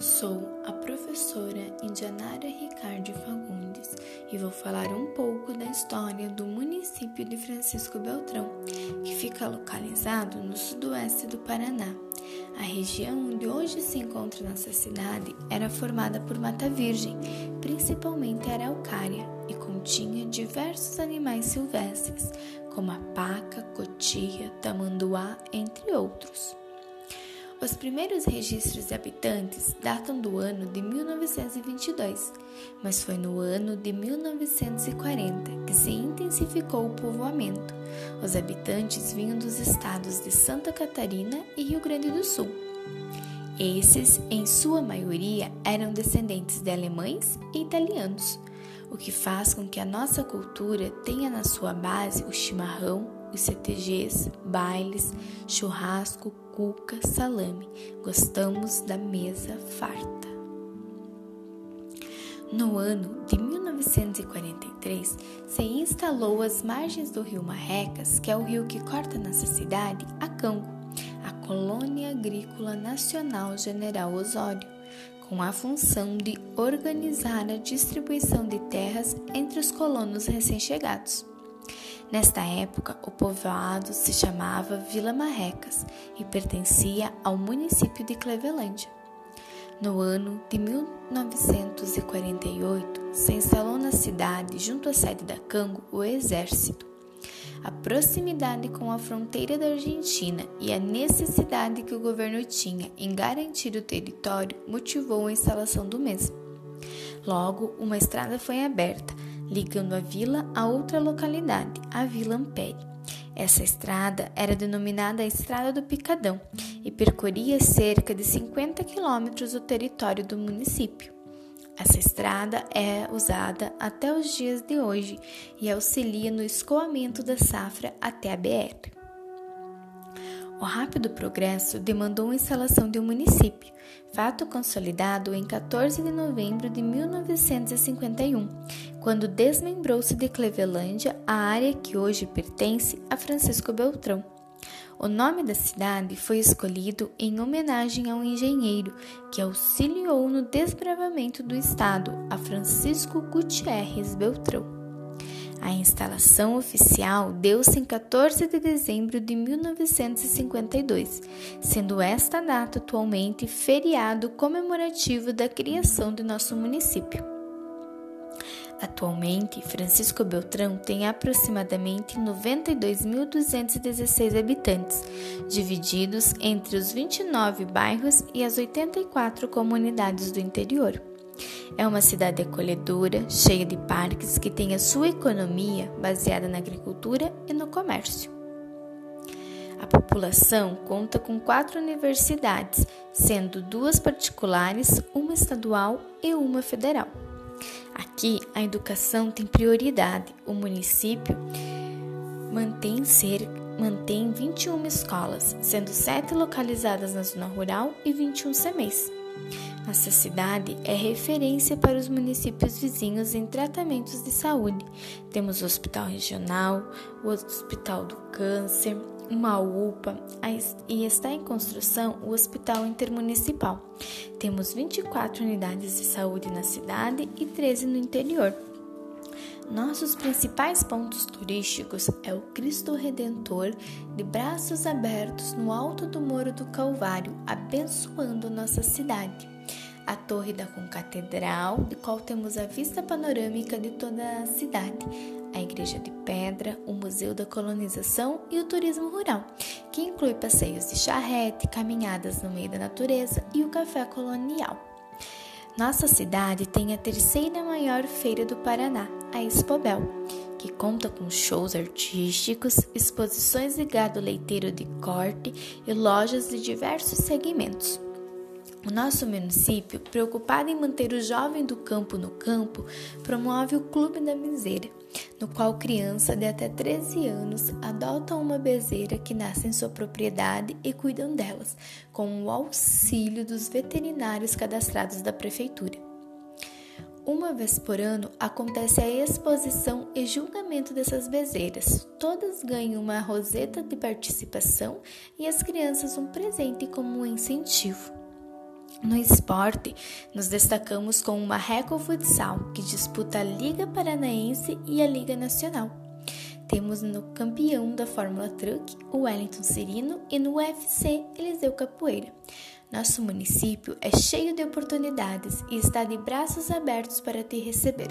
Sou a professora Indianara Ricardo Fagundes e vou falar um pouco da história do município de Francisco Beltrão, que fica localizado no sudoeste do Paraná. A região onde hoje se encontra nossa cidade era formada por mata virgem, principalmente araucária, e continha diversos animais silvestres, como a paca, cotia, tamanduá, entre outros. Os primeiros registros de habitantes datam do ano de 1922, mas foi no ano de 1940 que se intensificou o povoamento. Os habitantes vinham dos estados de Santa Catarina e Rio Grande do Sul. Esses, em sua maioria, eram descendentes de alemães e italianos, o que faz com que a nossa cultura tenha na sua base o chimarrão, os CTGs, bailes, churrasco, cuca, salame. Gostamos da mesa farta. No ano de 1943, se instalou às margens do rio Marrecas, que é o rio que corta nossa cidade, a Cango, a Colônia Agrícola Nacional General Osório, com a função de organizar a distribuição de terras entre os colonos recém-chegados. Nesta época, o povoado se chamava Vila Marrecas e pertencia ao município de Clevelândia. No ano de 1948, se instalou na cidade, junto à sede da Cango, o Exército. A proximidade com a fronteira da Argentina e a necessidade que o governo tinha em garantir o território motivou a instalação do mesmo. Logo, uma estrada foi aberta ligando a vila a outra localidade, a Vila Ampere. Essa estrada era denominada a Estrada do Picadão e percorria cerca de 50 quilômetros do território do município. Essa estrada é usada até os dias de hoje e auxilia no escoamento da safra até a BR. O rápido progresso demandou a instalação de um município, fato consolidado em 14 de novembro de 1951, quando desmembrou-se de Clevelândia a área que hoje pertence a Francisco Beltrão. O nome da cidade foi escolhido em homenagem ao engenheiro que auxiliou no desbravamento do estado, a Francisco Gutierrez Beltrão. A instalação oficial deu-se em 14 de dezembro de 1952, sendo esta data atualmente feriado comemorativo da criação de nosso município. Atualmente, Francisco Beltrão tem aproximadamente 92.216 habitantes, divididos entre os 29 bairros e as 84 comunidades do interior. É uma cidade acolhedora, cheia de parques que tem a sua economia baseada na agricultura e no comércio. A população conta com quatro universidades, sendo duas particulares, uma estadual e uma federal. Aqui a educação tem prioridade. O município mantém mantém 21 escolas, sendo 7 localizadas na zona rural e 21 semestres. Nossa cidade é referência para os municípios vizinhos em tratamentos de saúde. Temos o Hospital Regional, o Hospital do Câncer, uma UPA e está em construção o Hospital Intermunicipal. Temos 24 unidades de saúde na cidade e 13 no interior. Nossos principais pontos turísticos é o Cristo Redentor de braços abertos no alto do Moro do Calvário, abençoando nossa cidade. A Torre da Concatedral, de qual temos a vista panorâmica de toda a cidade, a Igreja de Pedra, o Museu da Colonização e o Turismo Rural, que inclui passeios de charrete, caminhadas no meio da natureza e o café colonial. Nossa cidade tem a terceira maior feira do Paraná, a Expobel, que conta com shows artísticos, exposições de gado leiteiro de corte e lojas de diversos segmentos. O nosso município, preocupado em manter o jovem do campo no campo, promove o Clube da Miseira, no qual crianças de até 13 anos adotam uma bezeira que nasce em sua propriedade e cuidam delas, com o auxílio dos veterinários cadastrados da prefeitura. Uma vez por ano acontece a exposição e julgamento dessas bezerras. Todas ganham uma roseta de participação e as crianças um presente como um incentivo. No esporte, nos destacamos com o Marreco Futsal, que disputa a Liga Paranaense e a Liga Nacional. Temos no campeão da Fórmula Truck, o Wellington Cirino, e no UFC, Eliseu Capoeira. Nosso município é cheio de oportunidades e está de braços abertos para te receber.